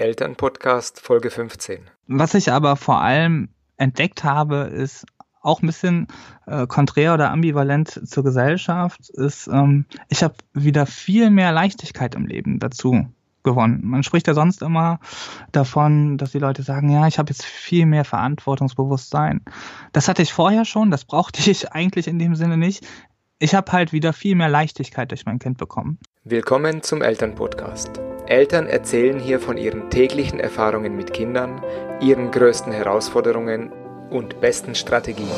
Elternpodcast Folge 15. Was ich aber vor allem entdeckt habe, ist auch ein bisschen äh, konträr oder ambivalent zur Gesellschaft, ist, ähm, ich habe wieder viel mehr Leichtigkeit im Leben dazu gewonnen. Man spricht ja sonst immer davon, dass die Leute sagen, ja, ich habe jetzt viel mehr Verantwortungsbewusstsein. Das hatte ich vorher schon, das brauchte ich eigentlich in dem Sinne nicht. Ich habe halt wieder viel mehr Leichtigkeit durch mein Kind bekommen. Willkommen zum Elternpodcast. Eltern erzählen hier von ihren täglichen Erfahrungen mit Kindern, ihren größten Herausforderungen und besten Strategien.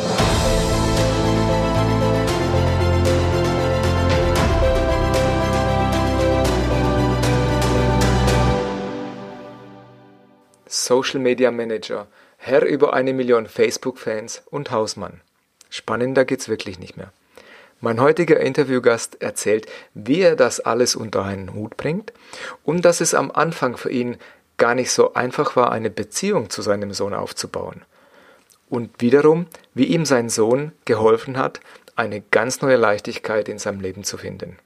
Social Media Manager, Herr über eine Million Facebook-Fans und Hausmann. Spannender geht's wirklich nicht mehr. Mein heutiger Interviewgast erzählt, wie er das alles unter einen Hut bringt und dass es am Anfang für ihn gar nicht so einfach war, eine Beziehung zu seinem Sohn aufzubauen. Und wiederum, wie ihm sein Sohn geholfen hat, eine ganz neue Leichtigkeit in seinem Leben zu finden.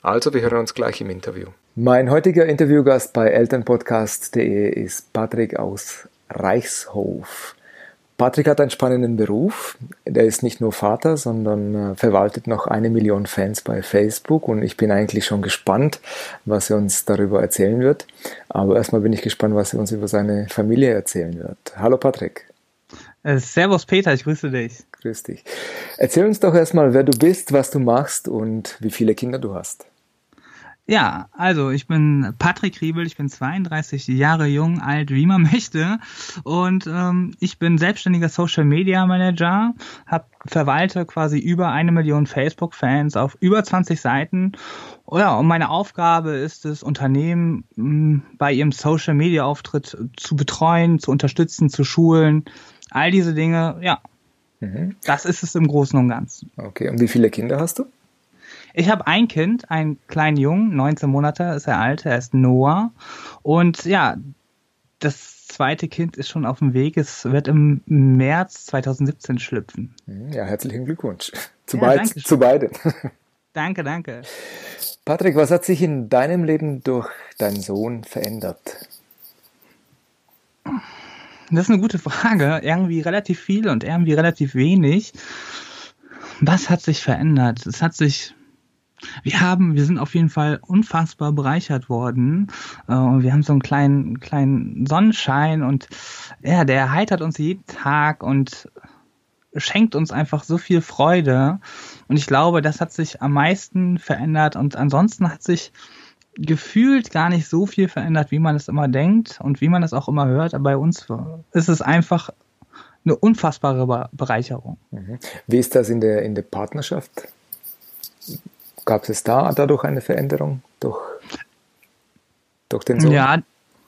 Also, wir hören uns gleich im Interview. Mein heutiger Interviewgast bei elternpodcast.de ist Patrick aus Reichshof. Patrick hat einen spannenden Beruf. Er ist nicht nur Vater, sondern äh, verwaltet noch eine Million Fans bei Facebook und ich bin eigentlich schon gespannt, was er uns darüber erzählen wird. Aber erstmal bin ich gespannt, was er uns über seine Familie erzählen wird. Hallo Patrick. Äh, servus Peter, ich grüße dich. Grüß dich. Erzähl uns doch erstmal, wer du bist, was du machst und wie viele Kinder du hast. Ja, also ich bin Patrick Riebel, ich bin 32 Jahre jung, alt, wie man möchte. Und ähm, ich bin selbstständiger Social Media Manager, hab, verwalte quasi über eine Million Facebook-Fans auf über 20 Seiten. Oh ja, und meine Aufgabe ist es, Unternehmen mh, hm, bei ihrem Social Media Auftritt zu betreuen, zu unterstützen, zu schulen. All diese Dinge, ja. Mhm. Das ist es im Großen und Ganzen. Okay, und wie viele Kinder hast du? Ich habe ein Kind, einen kleinen Jungen, 19 Monate ist er alt, er ist Noah. Und ja, das zweite Kind ist schon auf dem Weg. Es wird im März 2017 schlüpfen. Hm, ja, herzlichen Glückwunsch. Zu, ja, beid, zu beiden. Danke, danke. Patrick, was hat sich in deinem Leben durch deinen Sohn verändert? Das ist eine gute Frage. Irgendwie relativ viel und irgendwie relativ wenig. Was hat sich verändert? Es hat sich wir haben, wir sind auf jeden Fall unfassbar bereichert worden. Äh, wir haben so einen kleinen, kleinen Sonnenschein und ja, der erheitert uns jeden Tag und schenkt uns einfach so viel Freude. Und ich glaube, das hat sich am meisten verändert und ansonsten hat sich gefühlt gar nicht so viel verändert, wie man es immer denkt und wie man es auch immer hört. Aber bei uns ist es einfach eine unfassbare Bereicherung. Mhm. Wie ist das in der, in der Partnerschaft? Gab es da dadurch eine Veränderung durch, durch den Sohn? Ja,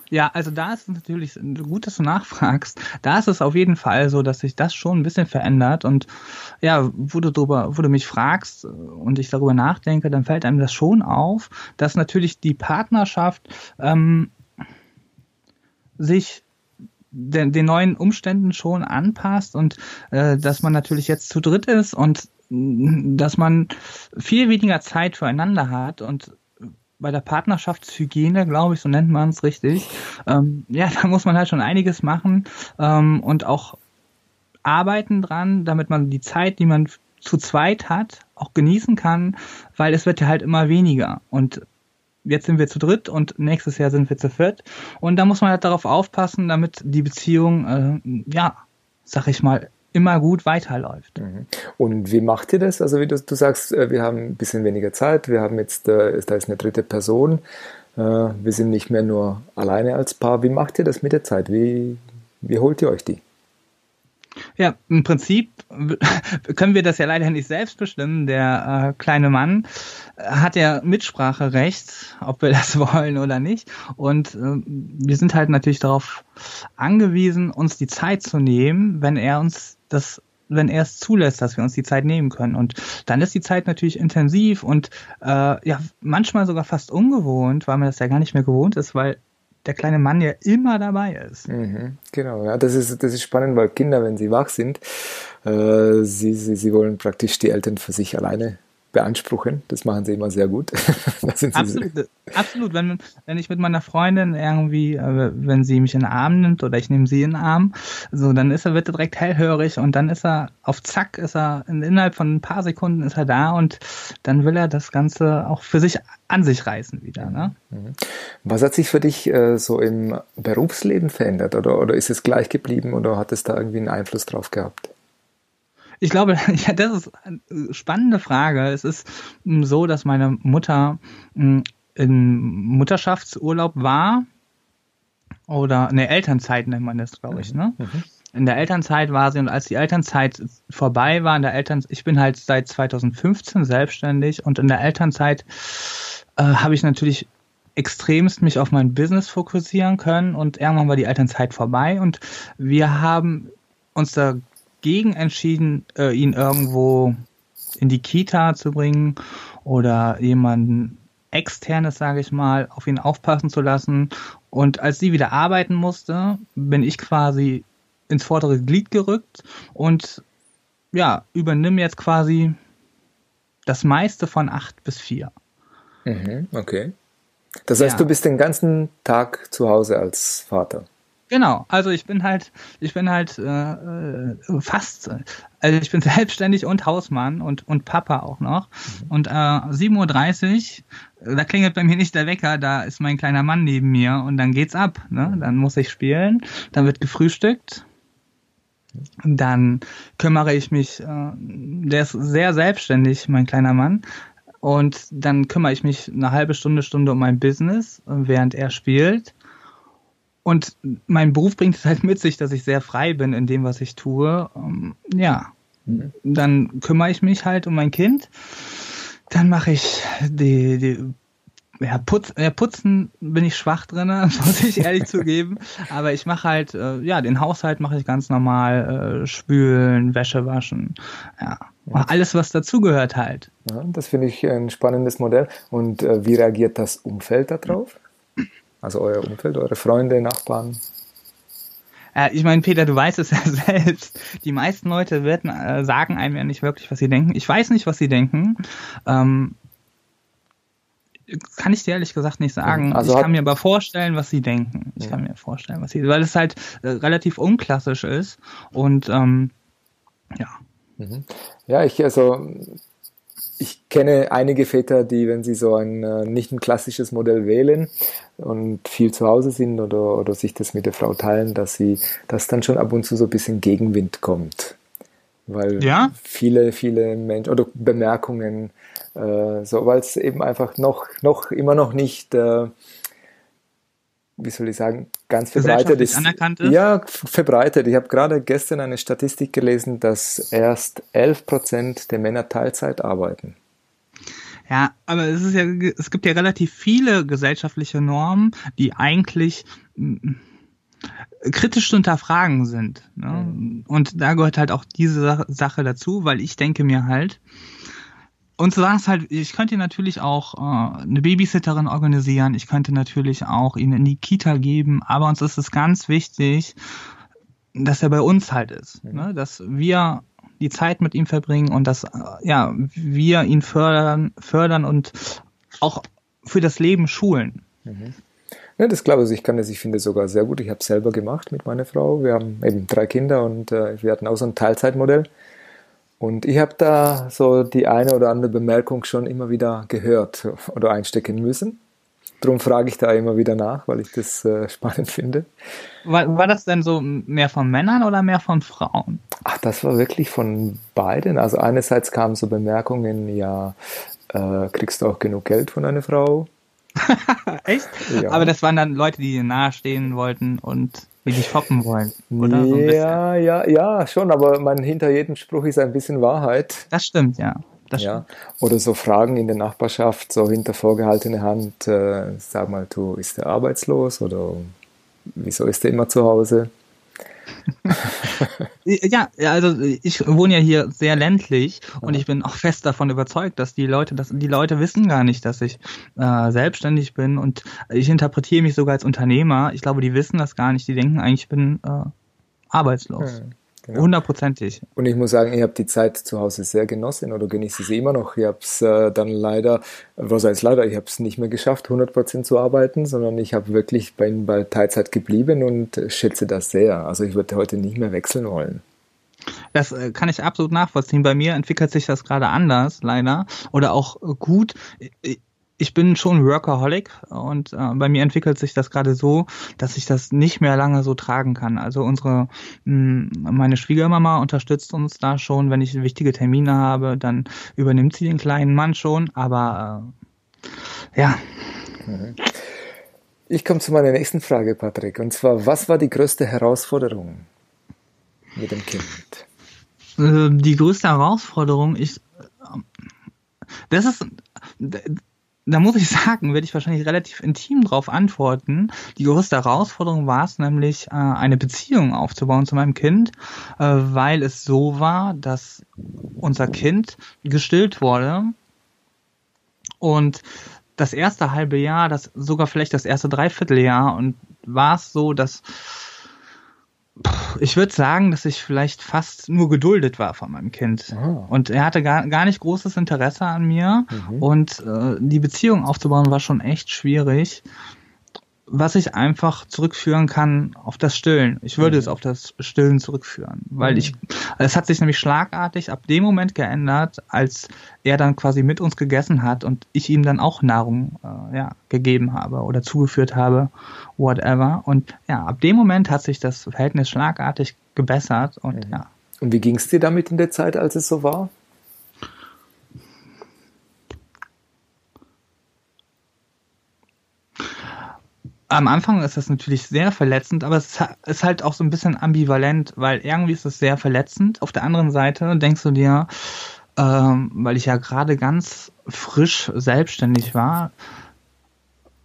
ja, also da ist es natürlich gut, dass du nachfragst. Da ist es auf jeden Fall so, dass sich das schon ein bisschen verändert. Und ja, wo du drüber, wo du mich fragst und ich darüber nachdenke, dann fällt einem das schon auf, dass natürlich die Partnerschaft ähm, sich den, den neuen Umständen schon anpasst und äh, dass man natürlich jetzt zu dritt ist und dass man viel weniger Zeit füreinander hat und bei der Partnerschaftshygiene, glaube ich, so nennt man es richtig, ähm, ja, da muss man halt schon einiges machen ähm, und auch arbeiten dran, damit man die Zeit, die man zu zweit hat, auch genießen kann, weil es wird ja halt immer weniger. Und jetzt sind wir zu dritt und nächstes Jahr sind wir zu viert. Und da muss man halt darauf aufpassen, damit die Beziehung, äh, ja, sag ich mal, immer gut weiterläuft. Mhm. Und wie macht ihr das? Also wie du, du sagst, äh, wir haben ein bisschen weniger Zeit, wir haben jetzt, äh, da ist eine dritte Person, äh, wir sind nicht mehr nur alleine als Paar. Wie macht ihr das mit der Zeit? Wie, wie holt ihr euch die? Ja, im Prinzip können wir das ja leider nicht selbst bestimmen. Der äh, kleine Mann hat ja Mitspracherecht, ob wir das wollen oder nicht. Und äh, wir sind halt natürlich darauf angewiesen, uns die Zeit zu nehmen, wenn er uns das wenn er es zulässt, dass wir uns die Zeit nehmen können. Und dann ist die Zeit natürlich intensiv und äh, ja, manchmal sogar fast ungewohnt, weil man das ja gar nicht mehr gewohnt ist, weil der kleine Mann ja immer dabei ist. Mhm, genau, ja, das ist, das ist spannend, weil Kinder, wenn sie wach sind, äh, sie, sie, sie wollen praktisch die Eltern für sich alleine beanspruchen. Das machen sie immer sehr gut. absolut, absolut. Wenn, wenn ich mit meiner Freundin irgendwie, äh, wenn sie mich in den Arm nimmt oder ich nehme sie in den Arm, so, dann ist er, wird er direkt hellhörig und dann ist er auf Zack, ist er innerhalb von ein paar Sekunden ist er da und dann will er das Ganze auch für sich an sich reißen wieder. Ne? Mhm. Was hat sich für dich äh, so im Berufsleben verändert oder, oder ist es gleich geblieben oder hat es da irgendwie einen Einfluss drauf gehabt? Ich glaube, ja, das ist eine spannende Frage. Es ist hm, so, dass meine Mutter hm, in Mutterschaftsurlaub war oder ne Elternzeit nennt man das, glaube ich. Ne? Mhm. mhm. In der Elternzeit war sie und als die Elternzeit vorbei war, in der Eltern, ich bin halt seit 2015 selbstständig und in der Elternzeit äh, habe ich natürlich extremst mich auf mein Business fokussieren können und irgendwann war die Elternzeit vorbei und wir haben uns dagegen entschieden, äh, ihn irgendwo in die Kita zu bringen oder jemanden externes, sage ich mal, auf ihn aufpassen zu lassen. Und als sie wieder arbeiten musste, bin ich quasi ins vordere Glied gerückt und ja, übernimm jetzt quasi das meiste von acht bis vier. Mhm, okay. Das heißt, ja. du bist den ganzen Tag zu Hause als Vater. Genau, also ich bin halt, ich bin halt äh, äh fast, also ich bin selbstständig und Hausmann und, und Papa auch noch. Mhm. Und äh, 7.30 Uhr, da klingelt bei mir nicht der Wecker, da ist mein kleiner Mann neben mir und dann geht's ab. Ne? Dann muss ich spielen, dann wird gefrühstückt. Dann kümmere ich mich, äh, der ist sehr selbstständig, mein kleiner Mann. Und dann kümmere ich mich eine halbe Stunde, Stunde um mein Business, während er spielt. Und mein Beruf bringt es halt mit sich, dass ich sehr frei bin in dem, was ich tue. Ähm, ja, mhm. dann kümmere ich mich halt um mein Kind. Dann mache ich die, die ja, Putz, ja, putzen bin ich schwach drin, muss ich ehrlich zugeben. Aber ich mache halt, äh, ja, den Haushalt mache ich ganz normal, äh, spülen, Wäsche waschen. Ja, alles, was dazugehört halt. Ja, das finde ich ein spannendes Modell. Und äh, wie reagiert das Umfeld darauf? Also euer Umfeld, eure Freunde, Nachbarn? Äh, ich meine, Peter, du weißt es ja selbst. Die meisten Leute werden, äh, sagen einem ja nicht wirklich, was sie denken. Ich weiß nicht, was sie denken. Ähm, kann ich dir ehrlich gesagt nicht sagen. Also ich kann mir aber vorstellen, was sie denken. Ich ja. kann mir vorstellen, was sie, weil es halt äh, relativ unklassisch ist und ähm, ja. Mhm. Ja, ich, also ich kenne einige Väter, die, wenn sie so ein äh, nicht ein klassisches Modell wählen und viel zu Hause sind oder, oder sich das mit der Frau teilen, dass sie, dass dann schon ab und zu so ein bisschen Gegenwind kommt. Weil ja? viele, viele Menschen oder Bemerkungen, äh, so, weil es eben einfach noch, noch, immer noch nicht äh, wie soll ich sagen, ganz verbreitet ist. Anerkannt ist. Ja, verbreitet. Ich habe gerade gestern eine Statistik gelesen, dass erst 11 Prozent der Männer Teilzeit arbeiten. Ja, aber es ist ja, es gibt ja relativ viele gesellschaftliche Normen, die eigentlich mm, kritisch zu hinterfragen sind. Ne? Mhm. Und da gehört halt auch diese Sache dazu, weil ich denke mir halt, und so sagen es halt, ich könnte natürlich auch äh, eine Babysitterin organisieren, ich könnte natürlich auch ihn in die Kita geben, aber uns ist es ganz wichtig, dass er bei uns halt ist, mhm. ne? dass wir die Zeit mit ihm verbringen und dass äh, ja wir ihn fördern, fördern und auch für das Leben schulen. Mhm. Ja, das glaube ich. Ich kann das, ich finde sogar sehr gut. Ich habe es selber gemacht mit meiner Frau. Wir haben eben drei Kinder und äh, wir hatten auch so ein Teilzeitmodell. Und ich habe da so die eine oder andere Bemerkung schon immer wieder gehört oder einstecken müssen. Darum frage ich da immer wieder nach, weil ich das äh, spannend finde. War, war das denn so mehr von Männern oder mehr von Frauen? Ach, das war wirklich von beiden. Also einerseits kamen so Bemerkungen, ja, äh, kriegst du auch genug Geld von deiner Frau? Echt? Ja. Aber das waren dann Leute, die dir nahestehen wollten und die dich foppen wollen, oder? So ja, ja, ja, schon, aber man, hinter jedem Spruch ist ein bisschen Wahrheit. Das stimmt, ja. Das ja. Stimmt. Oder so Fragen in der Nachbarschaft, so hinter vorgehaltener Hand, äh, sag mal, du, ist der arbeitslos oder wieso ist der immer zu Hause? ja, also ich wohne ja hier sehr ländlich und ich bin auch fest davon überzeugt, dass die Leute, dass die Leute wissen gar nicht, dass ich äh, selbstständig bin und ich interpretiere mich sogar als Unternehmer. Ich glaube, die wissen das gar nicht. Die denken eigentlich, ich bin äh, arbeitslos. Hm. Genau. Hundertprozentig. Und ich muss sagen, ich habe die Zeit zu Hause sehr genossen oder genieße sie immer noch. Ich habe es äh, dann leider, was heißt leider, ich habe es nicht mehr geschafft, 100% zu arbeiten, sondern ich habe wirklich bei, bei Teilzeit geblieben und schätze das sehr. Also ich würde heute nicht mehr wechseln wollen. Das äh, kann ich absolut nachvollziehen. Bei mir entwickelt sich das gerade anders, leider. Oder auch gut ich bin schon Workaholic und äh, bei mir entwickelt sich das gerade so, dass ich das nicht mehr lange so tragen kann. Also unsere, mh, meine Schwiegermama unterstützt uns da schon, wenn ich wichtige Termine habe, dann übernimmt sie den kleinen Mann schon, aber äh, ja. Ich komme zu meiner nächsten Frage, Patrick, und zwar, was war die größte Herausforderung mit dem Kind? Äh, die größte Herausforderung ist, äh, das ist, da muss ich sagen, werde ich wahrscheinlich relativ intim drauf antworten. Die größte Herausforderung war es nämlich, äh, eine Beziehung aufzubauen zu meinem Kind, äh, weil es so war, dass unser Kind gestillt wurde und das erste halbe Jahr, das sogar vielleicht das erste Dreivierteljahr und war es so, dass ich würde sagen, dass ich vielleicht fast nur geduldet war von meinem Kind. Oh. Und er hatte gar, gar nicht großes Interesse an mir. Mhm. Und äh, die Beziehung aufzubauen war schon echt schwierig was ich einfach zurückführen kann auf das Stillen. Ich würde mhm. es auf das Stillen zurückführen, weil mhm. ich, es hat sich nämlich schlagartig ab dem Moment geändert, als er dann quasi mit uns gegessen hat und ich ihm dann auch Nahrung äh, ja, gegeben habe oder zugeführt habe, whatever. Und ja, ab dem Moment hat sich das Verhältnis schlagartig gebessert und mhm. ja. Und wie ging es dir damit in der Zeit, als es so war? Am Anfang ist das natürlich sehr verletzend, aber es ist halt auch so ein bisschen ambivalent, weil irgendwie ist es sehr verletzend. Auf der anderen Seite denkst du dir, ähm, weil ich ja gerade ganz frisch selbstständig war,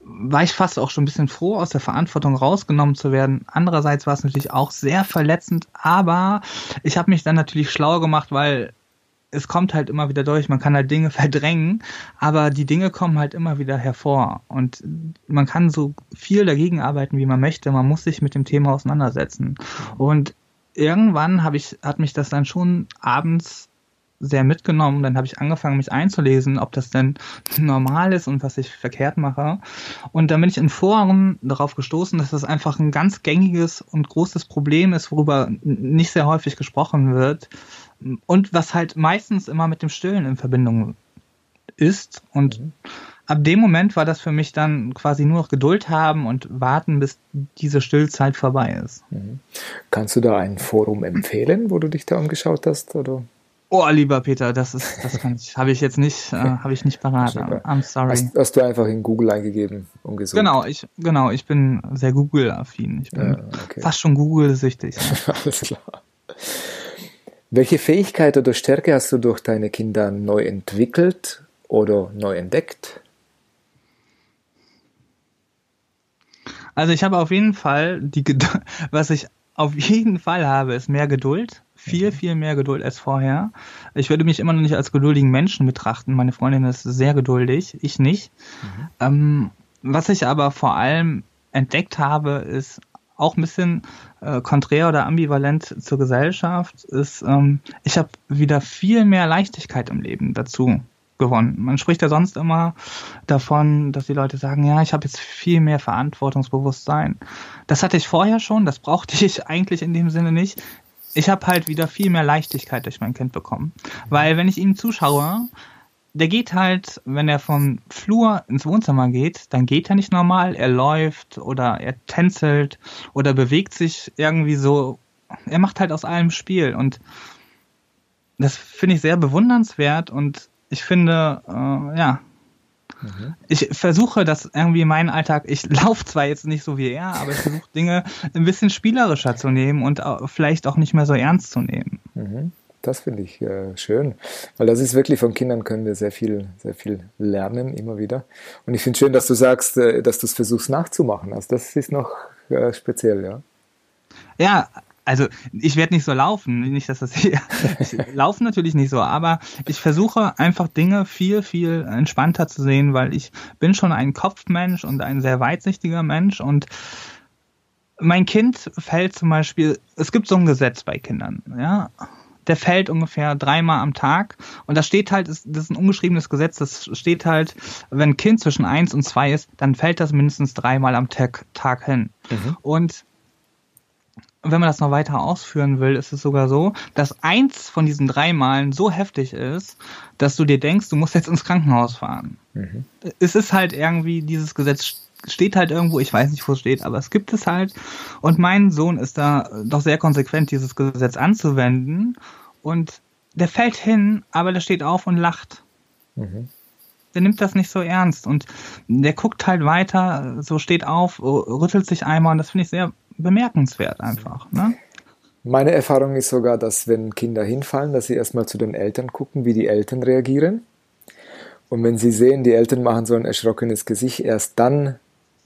war ich fast auch schon ein bisschen froh, aus der Verantwortung rausgenommen zu werden. Andererseits war es natürlich auch sehr verletzend, aber ich habe mich dann natürlich schlau gemacht, weil es kommt halt immer wieder durch, man kann halt Dinge verdrängen, aber die Dinge kommen halt immer wieder hervor und man kann so viel dagegen arbeiten, wie man möchte, man muss sich mit dem Thema auseinandersetzen. Und irgendwann habe ich, hat mich das dann schon abends sehr mitgenommen. Dann habe ich angefangen, mich einzulesen, ob das denn normal ist und was ich verkehrt mache. Und dann bin ich in Foren darauf gestoßen, dass das einfach ein ganz gängiges und großes Problem ist, worüber nicht sehr häufig gesprochen wird und was halt meistens immer mit dem Stillen in Verbindung ist. Und mhm. ab dem Moment war das für mich dann quasi nur noch Geduld haben und warten, bis diese Stillzeit vorbei ist. Mhm. Kannst du da ein Forum empfehlen, wo du dich da angeschaut hast? Oder? Oh, lieber Peter, das ist, das kann ich, habe ich jetzt nicht, äh, habe ich nicht parat. I'm sorry. Hast, hast, du einfach in Google eingegeben und gesucht? Genau, ich, genau, ich bin sehr Google-affin. Ich bin ja, okay. fast schon Google-süchtig. Alles klar. Welche Fähigkeit oder Stärke hast du durch deine Kinder neu entwickelt oder neu entdeckt? Also ich habe auf jeden Fall die was ich auf jeden Fall habe, ist mehr Geduld. Viel, mhm. viel mehr Geduld als vorher. Ich würde mich immer noch nicht als geduldigen Menschen betrachten. Meine Freundin ist sehr geduldig, ich nicht. Mhm. Ähm, was ich aber vor allem entdeckt habe, ist auch ein bisschen äh, konträr oder ambivalent zur Gesellschaft, ist, ähm, ich habe wieder viel mehr Leichtigkeit im Leben dazu gewonnen. Man spricht ja sonst immer davon, dass die Leute sagen, ja, ich habe jetzt viel mehr Verantwortungsbewusstsein. Das hatte ich vorher schon, das brauchte ich eigentlich in dem Sinne nicht. Ich habe halt wieder viel mehr Leichtigkeit durch mein Kind bekommen. Weil wenn ich ihm zuschaue, der geht halt, wenn er vom Flur ins Wohnzimmer geht, dann geht er nicht normal, er läuft oder er tänzelt oder bewegt sich irgendwie so. Er macht halt aus allem Spiel und das finde ich sehr bewundernswert und ich finde, äh, ja, mhm. ich versuche das irgendwie in meinen Alltag, ich laufe zwar jetzt nicht so wie er, aber ich versuche Dinge ein bisschen spielerischer zu nehmen und vielleicht auch nicht mehr so ernst zu nehmen. Mhm. Das finde ich äh, schön, weil das ist wirklich von Kindern können wir sehr viel, sehr viel lernen immer wieder. Und ich finde schön, dass du sagst, äh, dass du es versuchst nachzumachen. Also das ist noch äh, speziell, ja. Ja, also ich werde nicht so laufen, nicht, dass das hier, ich laufe natürlich nicht so, aber ich versuche einfach Dinge viel, viel entspannter zu sehen, weil ich bin schon ein Kopfmensch und ein sehr weitsichtiger Mensch und mein Kind fällt zum Beispiel, es gibt so ein Gesetz bei Kindern, ja. Der fällt ungefähr dreimal am Tag. Und da steht halt, das ist ein ungeschriebenes Gesetz, das steht halt, wenn ein Kind zwischen eins und zwei ist, dann fällt das mindestens dreimal am Tag, Tag hin. Mhm. Und wenn man das noch weiter ausführen will, ist es sogar so, dass eins von diesen drei Malen so heftig ist, dass du dir denkst, du musst jetzt ins Krankenhaus fahren. Mhm. Es ist halt irgendwie, dieses Gesetz steht halt irgendwo, ich weiß nicht, wo es steht, aber es gibt es halt. Und mein Sohn ist da doch sehr konsequent, dieses Gesetz anzuwenden. Und der fällt hin, aber der steht auf und lacht. Mhm. Der nimmt das nicht so ernst und der guckt halt weiter, so steht auf, rüttelt sich einmal und das finde ich sehr bemerkenswert einfach. Ne? Meine Erfahrung ist sogar, dass wenn Kinder hinfallen, dass sie erstmal zu den Eltern gucken, wie die Eltern reagieren. Und wenn sie sehen, die Eltern machen so ein erschrockenes Gesicht, erst dann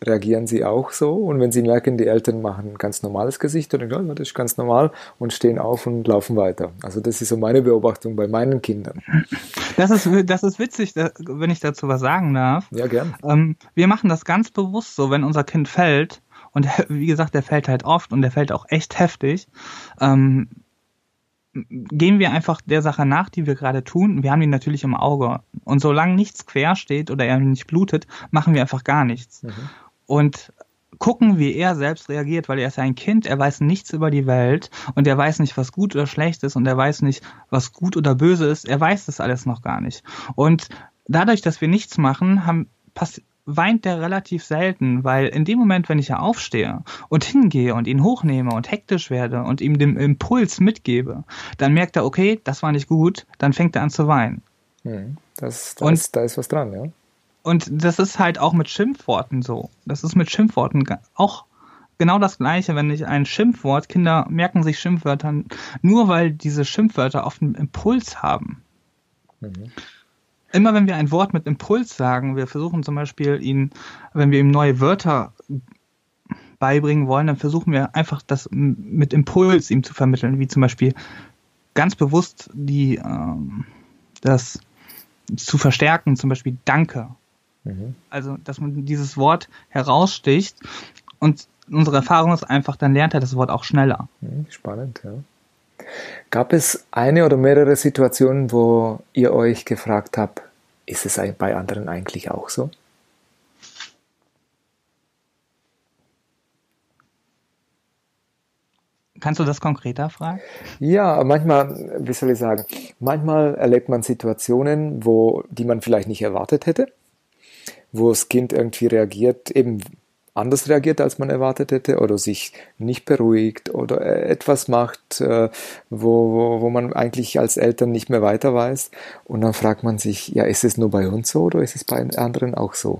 reagieren sie auch so. Und wenn sie merken, die Eltern machen ein ganz normales Gesicht, dann denken, ja, das ist ganz normal und stehen auf und laufen weiter. Also das ist so meine Beobachtung bei meinen Kindern. Das ist, das ist witzig, wenn ich dazu was sagen darf. Ja, gern. Ähm, wir machen das ganz bewusst so, wenn unser Kind fällt, und wie gesagt, der fällt halt oft und der fällt auch echt heftig. Ähm, gehen wir einfach der Sache nach, die wir gerade tun. Wir haben ihn natürlich im Auge. Und solange nichts quer steht oder er nicht blutet, machen wir einfach gar nichts. Mhm. Und gucken, wie er selbst reagiert, weil er ist ja ein Kind, er weiß nichts über die Welt und er weiß nicht, was gut oder schlecht ist und er weiß nicht, was gut oder böse ist. Er weiß das alles noch gar nicht. Und dadurch, dass wir nichts machen, haben, passiert weint der relativ selten, weil in dem Moment, wenn ich ja aufstehe und hingehe und ihn hochnehme und hektisch werde und ihm den Impuls mitgebe, dann merkt er, okay, das war nicht gut, dann fängt er an zu weinen. Hm, das, das, und, da ist was dran, ja. Und das ist halt auch mit Schimpfworten so. Das ist mit Schimpfworten auch genau das Gleiche, wenn ich ein Schimpfwort, Kinder merken sich Schimpfwörter nur, weil diese Schimpfwörter oft einen Impuls haben. Mhm immer wenn wir ein Wort mit Impuls sagen, wir versuchen zum Beispiel ihn, wenn wir ihm neue Wörter beibringen wollen, dann versuchen wir einfach das mit Impuls ihm zu vermitteln, wie zum Beispiel ganz bewusst die ähm, das zu verstärken, zum Beispiel Danke. Mhm. Also, dass man dieses Wort heraussticht und unsere Erfahrung ist einfach, dann lernt er das Wort auch schneller. Mhm, spannend, ja. Gab es eine oder mehrere Situationen, wo ihr euch gefragt habt, ist es bei anderen eigentlich auch so? Kannst du das konkreter fragen? Ja, manchmal, wie soll ich sagen, manchmal erlebt man Situationen, wo, die man vielleicht nicht erwartet hätte, wo das Kind irgendwie reagiert, eben anders reagiert, als man erwartet hätte, oder sich nicht beruhigt oder etwas macht, äh, wo, wo, wo man eigentlich als Eltern nicht mehr weiter weiß. Und dann fragt man sich, ja, ist es nur bei uns so oder ist es bei anderen auch so?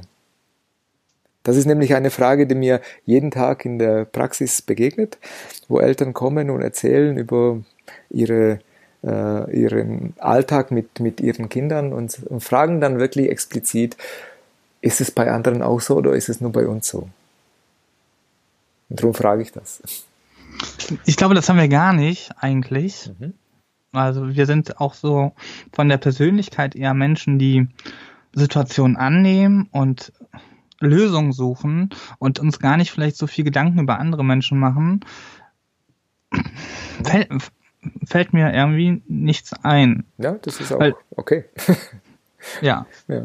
Das ist nämlich eine Frage, die mir jeden Tag in der Praxis begegnet, wo Eltern kommen und erzählen über ihre, äh, ihren Alltag mit, mit ihren Kindern und, und fragen dann wirklich explizit, ist es bei anderen auch so oder ist es nur bei uns so? Und darum frage ich das. Ich glaube, das haben wir gar nicht eigentlich. Mhm. Also wir sind auch so von der Persönlichkeit eher Menschen, die Situationen annehmen und Lösungen suchen und uns gar nicht vielleicht so viel Gedanken über andere Menschen machen. Fällt, fällt mir irgendwie nichts ein. Ja, das ist auch Weil, okay. ja. ja.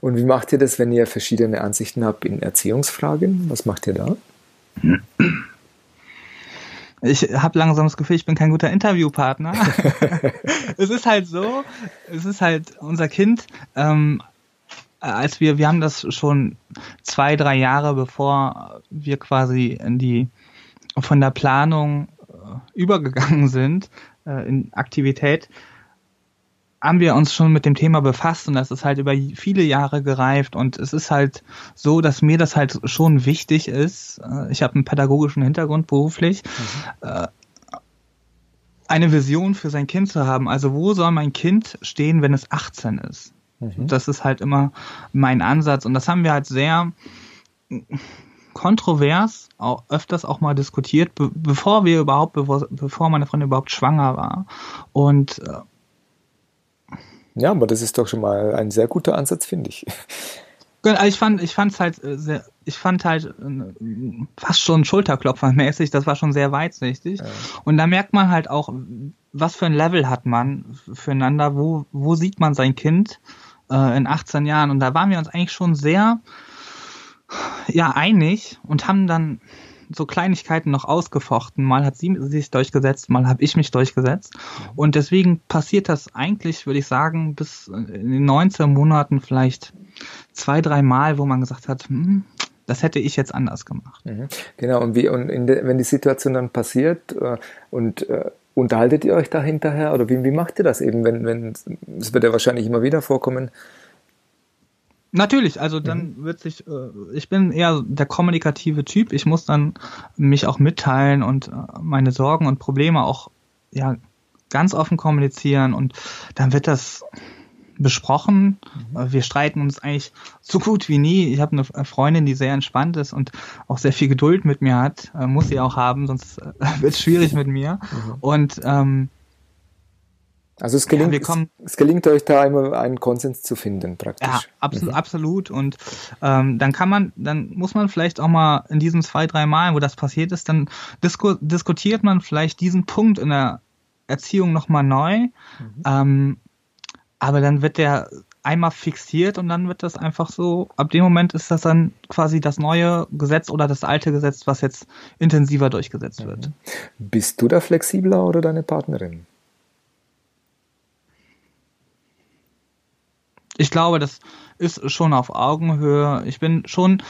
Und wie macht ihr das, wenn ihr verschiedene Ansichten habt in Erziehungsfragen? Was macht ihr da? Ich habe langsam das Gefühl, ich bin kein guter Interviewpartner. es ist halt so, es ist halt unser Kind, ähm, als wir, wir haben das schon zwei, drei Jahre bevor wir quasi in die, von der Planung äh, übergegangen sind, äh, in Aktivität, haben wir uns schon mit dem Thema befasst und das ist halt über viele Jahre gereift und es ist halt so, dass mir das halt schon wichtig ist. Äh, ich habe einen pädagogischen Hintergrund beruflich. Mhm. Äh, eine Vision für sein Kind zu haben. Also wo soll mein Kind stehen, wenn es 18 ist? Mhm. Das ist halt immer mein Ansatz und das haben wir halt sehr kontrovers auch öfters auch mal diskutiert, be bevor wir überhaupt, bevor, meine Freundin überhaupt schwanger war. Und äh, ja, aber das ist doch schon mal ein sehr guter Ansatz, finde ich. Ich fand, ich fand's halt äh, sehr, ich fand halt äh, fast schon Schulterklopfermäßig, das war schon sehr weitsichtig. Ja. Und da merkt man halt auch, was für ein Level hat man füreinander, wo, wo sieht man sein Kind äh, in 18 Jahren. Und da waren wir uns eigentlich schon sehr ja einig und haben dann so Kleinigkeiten noch ausgefochten. Mal hat sie sich durchgesetzt, mal habe ich mich durchgesetzt. Und deswegen passiert das eigentlich, würde ich sagen, bis in den 19 Monaten vielleicht zwei, drei Mal, wo man gesagt hat, hm, das hätte ich jetzt anders gemacht. Mhm. Genau, und wie, und de, wenn die Situation dann passiert äh, und äh, unterhaltet ihr euch da hinterher oder wie, wie macht ihr das eben, wenn, wenn, es wird ja wahrscheinlich immer wieder vorkommen, Natürlich, also dann mhm. wird sich, äh, ich bin eher der kommunikative Typ, ich muss dann mich auch mitteilen und äh, meine Sorgen und Probleme auch ja ganz offen kommunizieren und dann wird das besprochen. Mhm. Wir streiten uns eigentlich so gut wie nie. Ich habe eine Freundin, die sehr entspannt ist und auch sehr viel Geduld mit mir hat. Äh, muss sie auch haben, sonst äh, wird es schwierig mit mir. Mhm. Und ähm, also es gelingt, ja, kommen, es, es, gelingt euch da immer einen Konsens zu finden, praktisch. Ja, absolut, mhm. absolut. Und ähm, dann kann man, dann muss man vielleicht auch mal in diesen zwei, drei Malen, wo das passiert ist, dann disku diskutiert man vielleicht diesen Punkt in der Erziehung nochmal neu. Mhm. Ähm, aber dann wird der einmal fixiert und dann wird das einfach so, ab dem Moment ist das dann quasi das neue Gesetz oder das alte Gesetz, was jetzt intensiver durchgesetzt wird. Mhm. Bist du da flexibler oder deine Partnerin? Ich glaube, das ist schon auf Augenhöhe. Ich bin schon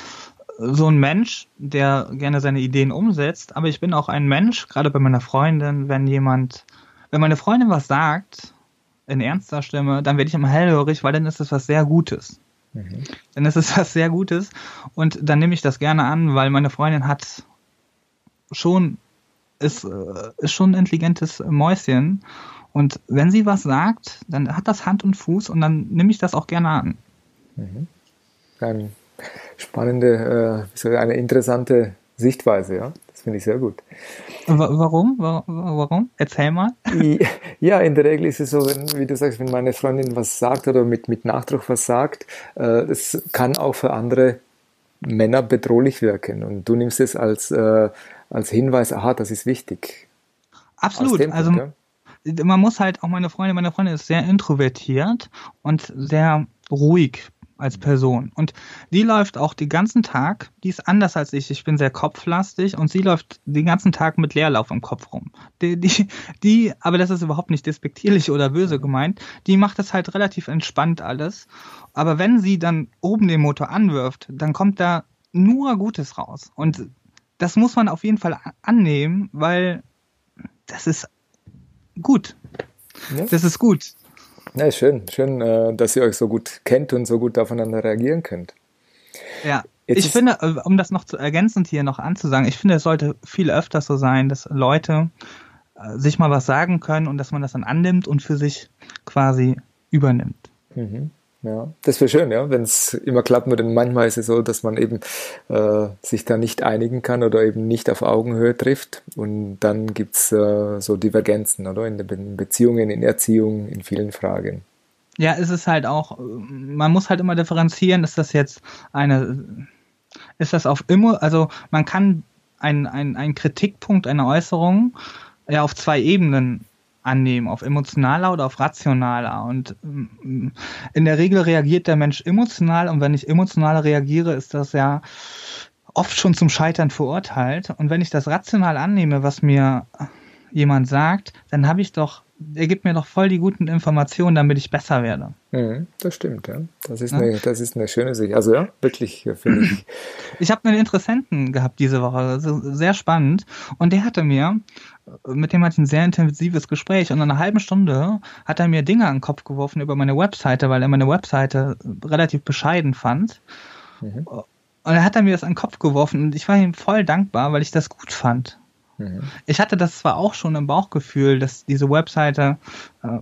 so ein Mensch, der gerne seine Ideen umsetzt, aber ich bin auch ein Mensch, gerade bei meiner Freundin, wenn jemand, wenn meine Freundin was sagt, in ernster Stimme, dann werde ich immer hellhörig, weil dann ist es was sehr Gutes. Mhm. Dann ist es was sehr Gutes und dann nehme ich das gerne an, weil meine Freundin hat schon, ist, äh, ist schon ein intelligentes Mäuschen und wenn sie was sagt, dann hat das Hand und Fuß und dann nehme ich das auch gerne an. Mhm. Eine spannende, äh, eine interessante Sichtweise, ja. Das finde ich sehr gut. Warum? Warum? Erzähl mal. Ja, in der Regel ist es so, wenn, wie du sagst, wenn meine Freundin was sagt oder mit, mit Nachdruck was sagt, äh, das kann auch für andere Männer bedrohlich wirken. Und du nimmst es als, äh, als Hinweis, aha, das ist wichtig. Absolut. Punkt, also ja? Man muss halt auch meine Freundin, meine Freundin ist sehr introvertiert und sehr ruhig als Person. Und die läuft auch den ganzen Tag, die ist anders als ich, ich bin sehr kopflastig und sie läuft den ganzen Tag mit Leerlauf im Kopf rum. Die, die, die, aber das ist überhaupt nicht despektierlich oder böse gemeint, die macht das halt relativ entspannt alles. Aber wenn sie dann oben den Motor anwirft, dann kommt da nur Gutes raus. Und das muss man auf jeden Fall annehmen, weil das ist gut. Ja. Das ist gut. Ja, schön, schön, äh, dass ihr euch so gut kennt und so gut aufeinander reagieren könnt. Ja. Jetzt ich finde, äh, um das noch zu ergänzend hier noch anzusagen, ich finde, es sollte viel öfter so sein, dass Leute äh, sich mal was sagen können und dass man das dann annimmt und für sich quasi übernimmt. Mhm. Ja, das wäre schön, ja, wenn es immer klappen würde. Manchmal ist es so, dass man eben äh, sich da nicht einigen kann oder eben nicht auf Augenhöhe trifft. Und dann gibt's äh, so Divergenzen, oder? In den Beziehungen, in Erziehung, in vielen Fragen. Ja, es ist halt auch, man muss halt immer differenzieren, ist das jetzt eine, ist das auf immer, also man kann einen ein Kritikpunkt, eine Äußerung ja auf zwei Ebenen annehmen, auf emotionaler oder auf rationaler. Und mm, in der Regel reagiert der Mensch emotional und wenn ich emotional reagiere, ist das ja oft schon zum Scheitern verurteilt. Und wenn ich das rational annehme, was mir jemand sagt, dann habe ich doch er gibt mir doch voll die guten Informationen, damit ich besser werde. Mhm, das stimmt, ja. Das ist, ja? Eine, das ist eine schöne Sicht. Also ja, wirklich, finde ich. Ich habe einen Interessenten gehabt diese Woche, sehr spannend. Und der hatte mir, mit dem hatte ich ein sehr intensives Gespräch. Und in einer halben Stunde hat er mir Dinge an den Kopf geworfen über meine Webseite, weil er meine Webseite relativ bescheiden fand. Mhm. Und er hat er mir das an den Kopf geworfen und ich war ihm voll dankbar, weil ich das gut fand. Mhm. Ich hatte das zwar auch schon im Bauchgefühl, dass diese Webseite äh,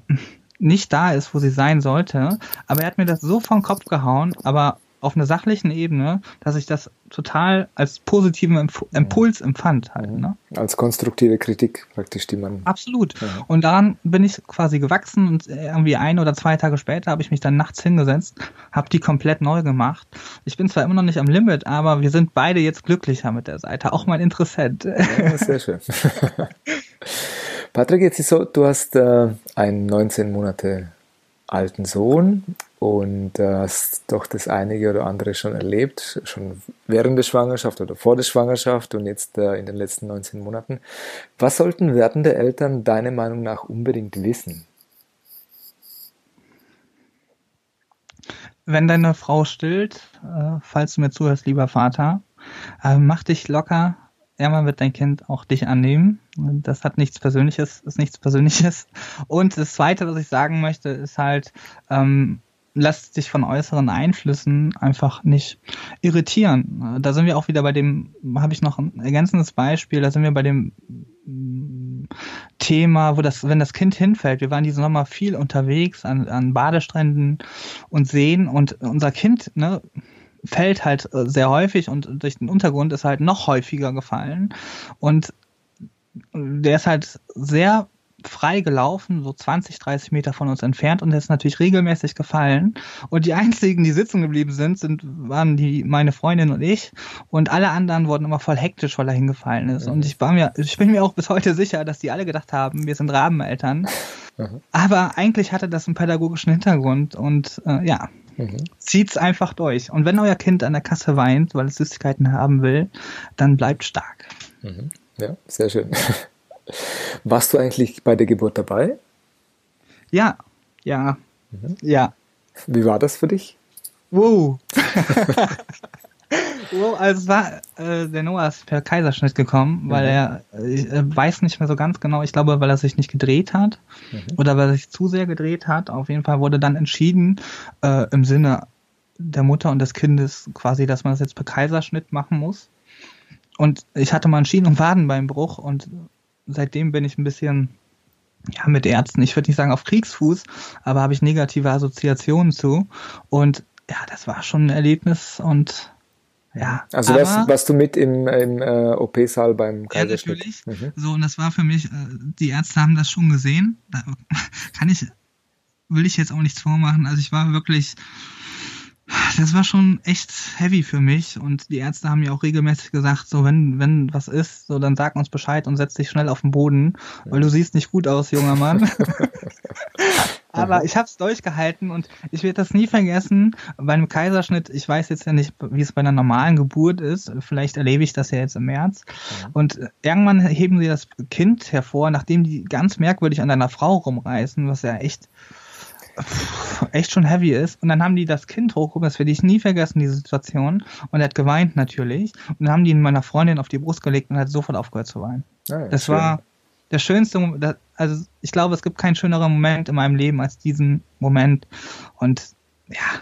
nicht da ist, wo sie sein sollte, aber er hat mir das so vom Kopf gehauen, aber auf einer sachlichen Ebene, dass ich das total als positiven Imp Impuls empfand halt. Ne? Als konstruktive Kritik praktisch, die man. Absolut. Ja. Und daran bin ich quasi gewachsen und irgendwie ein oder zwei Tage später habe ich mich dann nachts hingesetzt, habe die komplett neu gemacht. Ich bin zwar immer noch nicht am Limit, aber wir sind beide jetzt glücklicher mit der Seite, auch mein Interessent. Ja, sehr schön. Patrick, jetzt ist so, du hast äh, einen 19 Monate alten Sohn und äh, hast doch das einige oder andere schon erlebt, schon während der Schwangerschaft oder vor der Schwangerschaft und jetzt äh, in den letzten 19 Monaten. Was sollten werdende Eltern deiner Meinung nach unbedingt wissen? Wenn deine Frau stillt, äh, falls du mir zuhörst, lieber Vater, äh, mach dich locker, irgendwann wird dein Kind auch dich annehmen. Das hat nichts Persönliches, ist nichts Persönliches. Und das Zweite, was ich sagen möchte, ist halt, ähm, lass dich von äußeren Einflüssen einfach nicht irritieren. Da sind wir auch wieder bei dem, habe ich noch ein ergänzendes Beispiel, da sind wir bei dem Thema, wo das, wenn das Kind hinfällt, wir waren diesen Sommer viel unterwegs an, an Badestränden und Seen und unser Kind, ne, fällt halt äh, sehr häufig und durch den Untergrund ist halt noch häufiger gefallen. Und der ist halt sehr frei gelaufen, so 20, 30 Meter von uns entfernt und der ist natürlich regelmäßig gefallen. Und die einzigen, die sitzen geblieben sind, sind waren die meine Freundin und ich. Und alle anderen wurden immer voll hektisch, weil er hingefallen ist. Mhm. Und ich war mir, ich bin mir auch bis heute sicher, dass die alle gedacht haben, wir sind Rabeneltern. Mhm. Aber eigentlich hatte das einen pädagogischen Hintergrund und äh, ja, Mhm. Zieht's einfach durch. Und wenn euer Kind an der Kasse weint, weil es Süßigkeiten haben will, dann bleibt stark. Mhm. Ja, sehr schön. Warst du eigentlich bei der Geburt dabei? Ja, ja, mhm. ja. Wie war das für dich? Wow. wow, also es war, äh, der Noah ist per Kaiserschnitt gekommen, weil mhm. er äh, weiß nicht mehr so ganz genau, ich glaube, weil er sich nicht gedreht hat mhm. oder weil er sich zu sehr gedreht hat. Auf jeden Fall wurde dann entschieden, äh, im Sinne der Mutter und des Kindes quasi, dass man das jetzt per Kaiserschnitt machen muss. Und ich hatte mal einen Schien- und Wadenbeinbruch und seitdem bin ich ein bisschen ja, mit Ärzten, ich würde nicht sagen auf Kriegsfuß, aber habe ich negative Assoziationen zu. Und ja, das war schon ein Erlebnis und ja. Also aber, warst, warst du mit im, im äh, OP-Saal beim Kaiserschnitt? Ja, natürlich. Mhm. So, und das war für mich, äh, die Ärzte haben das schon gesehen. Da kann ich, will ich jetzt auch nichts vormachen. Also ich war wirklich das war schon echt heavy für mich und die Ärzte haben mir auch regelmäßig gesagt, so wenn wenn was ist, so dann sag uns Bescheid und setz dich schnell auf den Boden, weil du siehst nicht gut aus, junger Mann. Aber ich habe es durchgehalten und ich werde das nie vergessen. Bei einem Kaiserschnitt, ich weiß jetzt ja nicht, wie es bei einer normalen Geburt ist. Vielleicht erlebe ich das ja jetzt im März. Und irgendwann heben sie das Kind hervor, nachdem die ganz merkwürdig an deiner Frau rumreißen, was ja echt echt schon heavy ist. Und dann haben die das Kind hochgehoben, das werde ich nie vergessen, diese Situation. Und er hat geweint natürlich. Und dann haben die ihn meiner Freundin auf die Brust gelegt und hat sofort aufgehört zu weinen. Ah, ja, das schön. war der schönste Moment. Also ich glaube, es gibt keinen schöneren Moment in meinem Leben als diesen Moment. Und ja,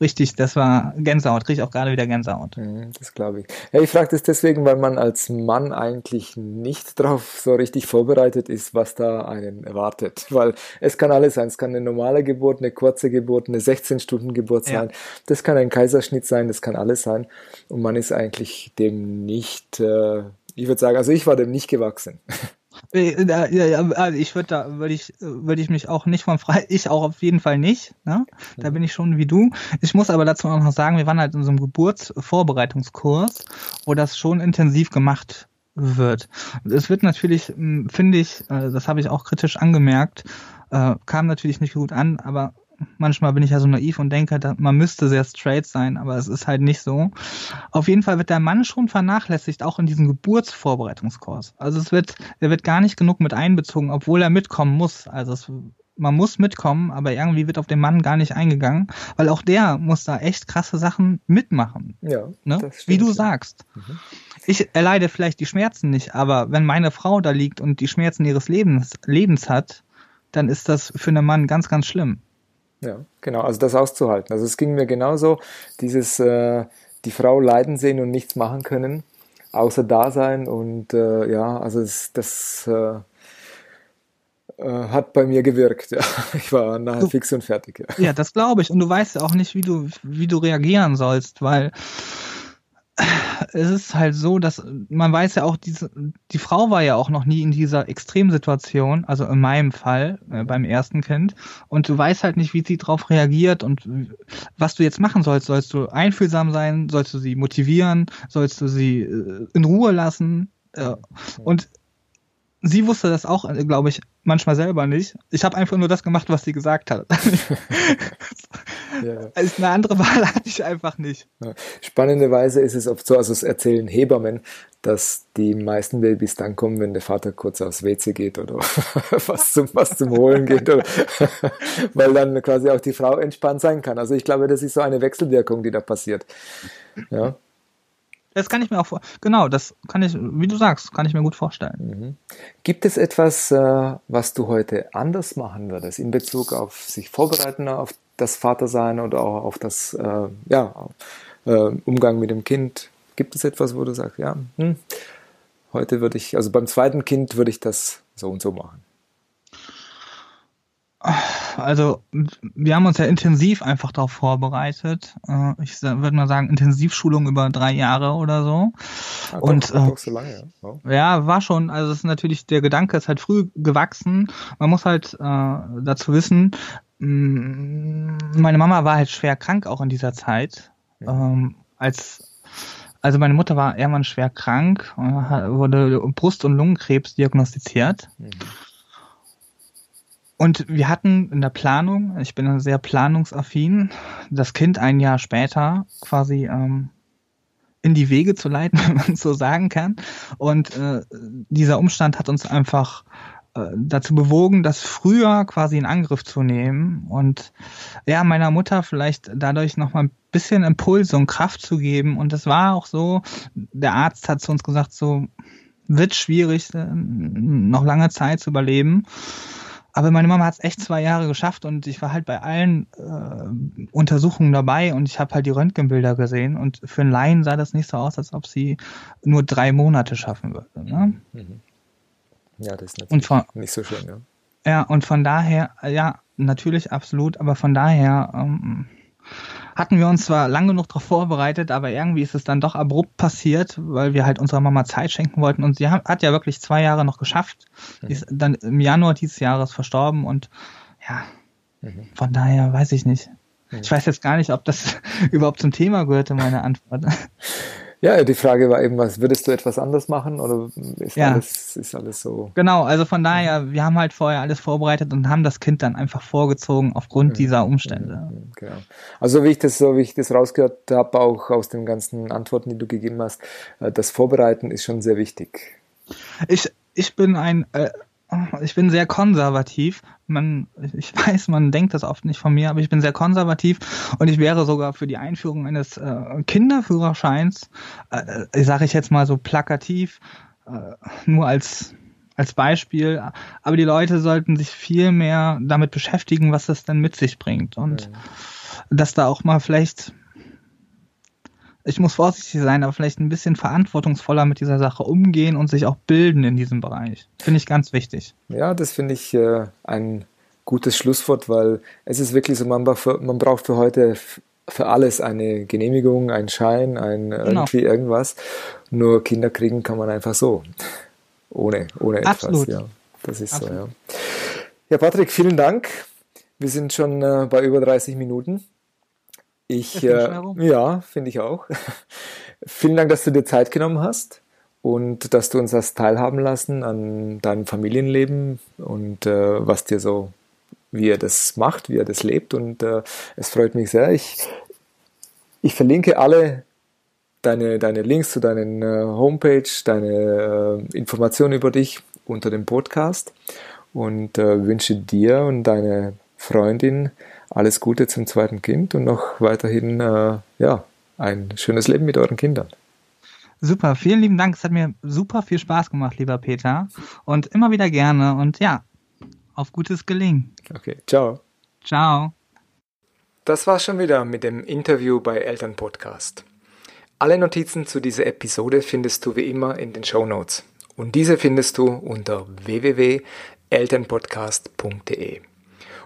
richtig, das war Gänsehaut, kriege ich auch gerade wieder Gänsehaut. Mhm, das glaube ich. Ja, ich frage das deswegen, weil man als Mann eigentlich nicht darauf so richtig vorbereitet ist, was da einen erwartet. Weil es kann alles sein. Es kann eine normale Geburt, eine kurze Geburt, eine 16-Stunden-Geburt sein. Ja. Das kann ein Kaiserschnitt sein, das kann alles sein. Und man ist eigentlich dem nicht, äh, ich würde sagen, also ich war dem nicht gewachsen. Äh, also ich würde da würde ich würde ich mich auch nicht von frei ich auch auf jeden Fall nicht ne? da bin ich schon wie du. Ich muss aber dazu auch noch sagen wir waren halt in so einem Geburtsvorbereitungskurs wo das schon intensiv gemacht wird. Es wird natürlich hm, finde ich äh, das habe ich auch kritisch angemerkt äh, kam natürlich nicht gut an aber manchmal bin ich ja so naiv und denke, man müsste sehr straight sein, aber es ist halt nicht so. Auf jeden Fall wird der Mann schon vernachlässigt, auch in diesem Geburtsvorbereitungskurs. Also es wird, er wird gar nicht genug mit einbezogen, obwohl er mitkommen muss. Also es, man muss mitkommen, aber irgendwie wird auf den Mann gar nicht eingegangen, weil auch der muss da echt krasse Sachen mitmachen. Ja. Ne? Wie du sagst. Mhm. Ich erleide vielleicht die Schmerzen nicht, aber wenn meine Frau da liegt und die Schmerzen ihres Lebens, Lebens hat, dann ist das für einen Mann ganz, ganz schlimm. Ja, genau, also das auszuhalten. Also es ging mir genauso, dieses äh, die Frau leiden sehen und nichts machen können, außer da sein und äh, ja, also es, das äh, äh, hat bei mir gewirkt. Ja. Ich war nachher du, fix und fertig. Ja, ja das glaube ich. Und du weißt ja auch nicht, wie du, wie du reagieren sollst, weil es ist halt so, dass man weiß ja auch, diese, die Frau war ja auch noch nie in dieser Extremsituation, also in meinem Fall äh, beim ersten Kind, und du weißt halt nicht, wie sie darauf reagiert und was du jetzt machen sollst. Sollst du einfühlsam sein? Sollst du sie motivieren? Sollst du sie äh, in Ruhe lassen? Äh, und sie wusste das auch, äh, glaube ich, manchmal selber nicht. Ich habe einfach nur das gemacht, was sie gesagt hat. ja. Also eine andere Wahl hatte ich einfach nicht. Ja. Spannenderweise ist es oft so, also es erzählen Hebammen, dass die meisten Babys dann kommen, wenn der Vater kurz aufs WC geht oder was zum, was zum Holen geht, oder, weil dann quasi auch die Frau entspannt sein kann. Also ich glaube, das ist so eine Wechselwirkung, die da passiert. Ja. Das kann ich mir auch vor. Genau, das kann ich, wie du sagst, kann ich mir gut vorstellen. Mhm. Gibt es etwas, äh, was du heute anders machen würdest in Bezug auf sich vorbereiten auf das Vatersein oder auch auf das äh, ja, äh, Umgang mit dem Kind? Gibt es etwas, wo du sagst, ja, hm, heute würde ich, also beim zweiten Kind würde ich das so und so machen? Also wir haben uns ja intensiv einfach darauf vorbereitet. Äh, ich würde mal sagen Intensivschulung über drei Jahre oder so. Ah, doch, und doch so lange, ja. Ja, war schon. Also es ist natürlich der Gedanke ist halt früh gewachsen. Man muss halt äh, dazu wissen, mm, meine Mama war halt schwer krank auch in dieser Zeit. Ja. Ähm, als also meine Mutter war irgendwann schwer krank, wurde Brust- und Lungenkrebs diagnostiziert. Mhm. Und wir hatten in der Planung, ich bin sehr planungsaffin, das Kind ein Jahr später quasi ähm, in die Wege zu leiten, wenn man so sagen kann. Und äh, dieser Umstand hat uns einfach äh, dazu bewogen, das früher quasi in Angriff zu nehmen und ja, meiner Mutter vielleicht dadurch nochmal ein bisschen Impulse und Kraft zu geben. Und es war auch so, der Arzt hat zu uns gesagt, so wird schwierig, äh, noch lange Zeit zu überleben. Aber meine Mama hat es echt zwei Jahre geschafft und ich war halt bei allen äh, Untersuchungen dabei und ich habe halt die Röntgenbilder gesehen und für einen Laien sah das nicht so aus, als ob sie nur drei Monate schaffen würde. Ne? Mhm. Ja, das ist natürlich von, nicht so schön, ja. Ja, und von daher, ja, natürlich absolut, aber von daher ähm, hatten wir uns zwar lang genug darauf vorbereitet, aber irgendwie ist es dann doch abrupt passiert, weil wir halt unserer Mama Zeit schenken wollten. Und sie hat ja wirklich zwei Jahre noch geschafft. Mhm. Die ist dann im Januar dieses Jahres verstorben und ja, mhm. von daher weiß ich nicht. Mhm. Ich weiß jetzt gar nicht, ob das überhaupt zum Thema gehörte, meine Antwort. Ja, die Frage war eben, was würdest du etwas anders machen oder ist, ja. alles, ist alles so? Genau, also von daher, wir haben halt vorher alles vorbereitet und haben das Kind dann einfach vorgezogen aufgrund mhm. dieser Umstände. Mhm, genau. Also wie ich das so, wie ich das rausgehört habe, auch aus den ganzen Antworten, die du gegeben hast, äh, das Vorbereiten ist schon sehr wichtig. Ich, ich bin ein äh, ich bin sehr konservativ. Man, ich weiß, man denkt das oft nicht von mir, aber ich bin sehr konservativ und ich wäre sogar für die Einführung eines äh, Kinderführerscheins, äh, äh sage ich jetzt mal so plakativ, äh, nur als als Beispiel. Aber die Leute sollten sich viel mehr damit beschäftigen, was das denn mit sich bringt und mhm. dass da auch mal vielleicht ich muss vorsichtig sein, aber vielleicht ein bisschen verantwortungsvoller mit dieser Sache umgehen und sich auch bilden in diesem Bereich. Finde ich ganz wichtig. Ja, das finde ich äh, ein gutes Schlusswort, weil es ist wirklich so, man, man braucht für heute für alles eine Genehmigung, einen Schein, ein genau. irgendwie irgendwas. Nur Kinder kriegen kann man einfach so. Ohne, ohne etwas. Absolut. Ja, das ist Absolut. so, ja. Ja, Patrick, vielen Dank. Wir sind schon äh, bei über 30 Minuten. Ich, äh, ja, finde ich auch. Vielen Dank, dass du dir Zeit genommen hast und dass du uns das teilhaben lassen an deinem Familienleben und äh, was dir so, wie er das macht, wie er das lebt. Und äh, es freut mich sehr. Ich, ich verlinke alle deine, deine Links zu deinen äh, Homepage, deine äh, Informationen über dich unter dem Podcast und äh, wünsche dir und deine Freundin alles Gute zum zweiten Kind und noch weiterhin äh, ja, ein schönes Leben mit euren Kindern. Super, vielen lieben Dank. Es hat mir super viel Spaß gemacht, lieber Peter. Und immer wieder gerne. Und ja, auf gutes Gelingen. Okay, ciao. Ciao. Das war's schon wieder mit dem Interview bei Elternpodcast. Alle Notizen zu dieser Episode findest du wie immer in den Show Notes. Und diese findest du unter www elternpodcast.de.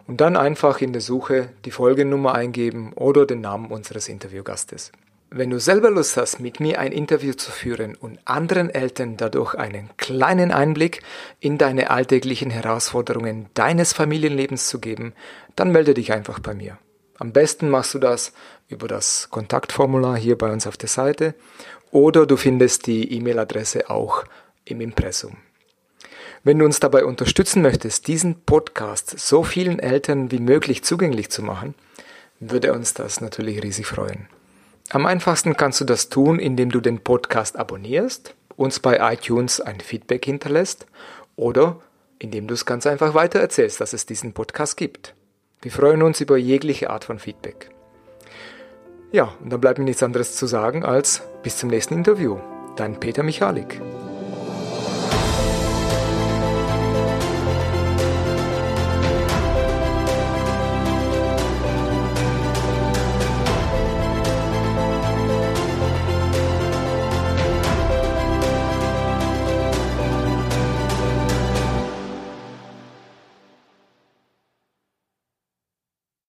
Und dann einfach in der Suche die Folgennummer eingeben oder den Namen unseres Interviewgastes. Wenn du selber Lust hast, mit mir ein Interview zu führen und anderen Eltern dadurch einen kleinen Einblick in deine alltäglichen Herausforderungen deines Familienlebens zu geben, dann melde dich einfach bei mir. Am besten machst du das über das Kontaktformular hier bei uns auf der Seite oder du findest die E-Mail-Adresse auch im Impressum. Wenn du uns dabei unterstützen möchtest, diesen Podcast so vielen Eltern wie möglich zugänglich zu machen, würde uns das natürlich riesig freuen. Am einfachsten kannst du das tun, indem du den Podcast abonnierst, uns bei iTunes ein Feedback hinterlässt oder indem du es ganz einfach weitererzählst, dass es diesen Podcast gibt. Wir freuen uns über jegliche Art von Feedback. Ja, und dann bleibt mir nichts anderes zu sagen als bis zum nächsten Interview. Dein Peter Michalik.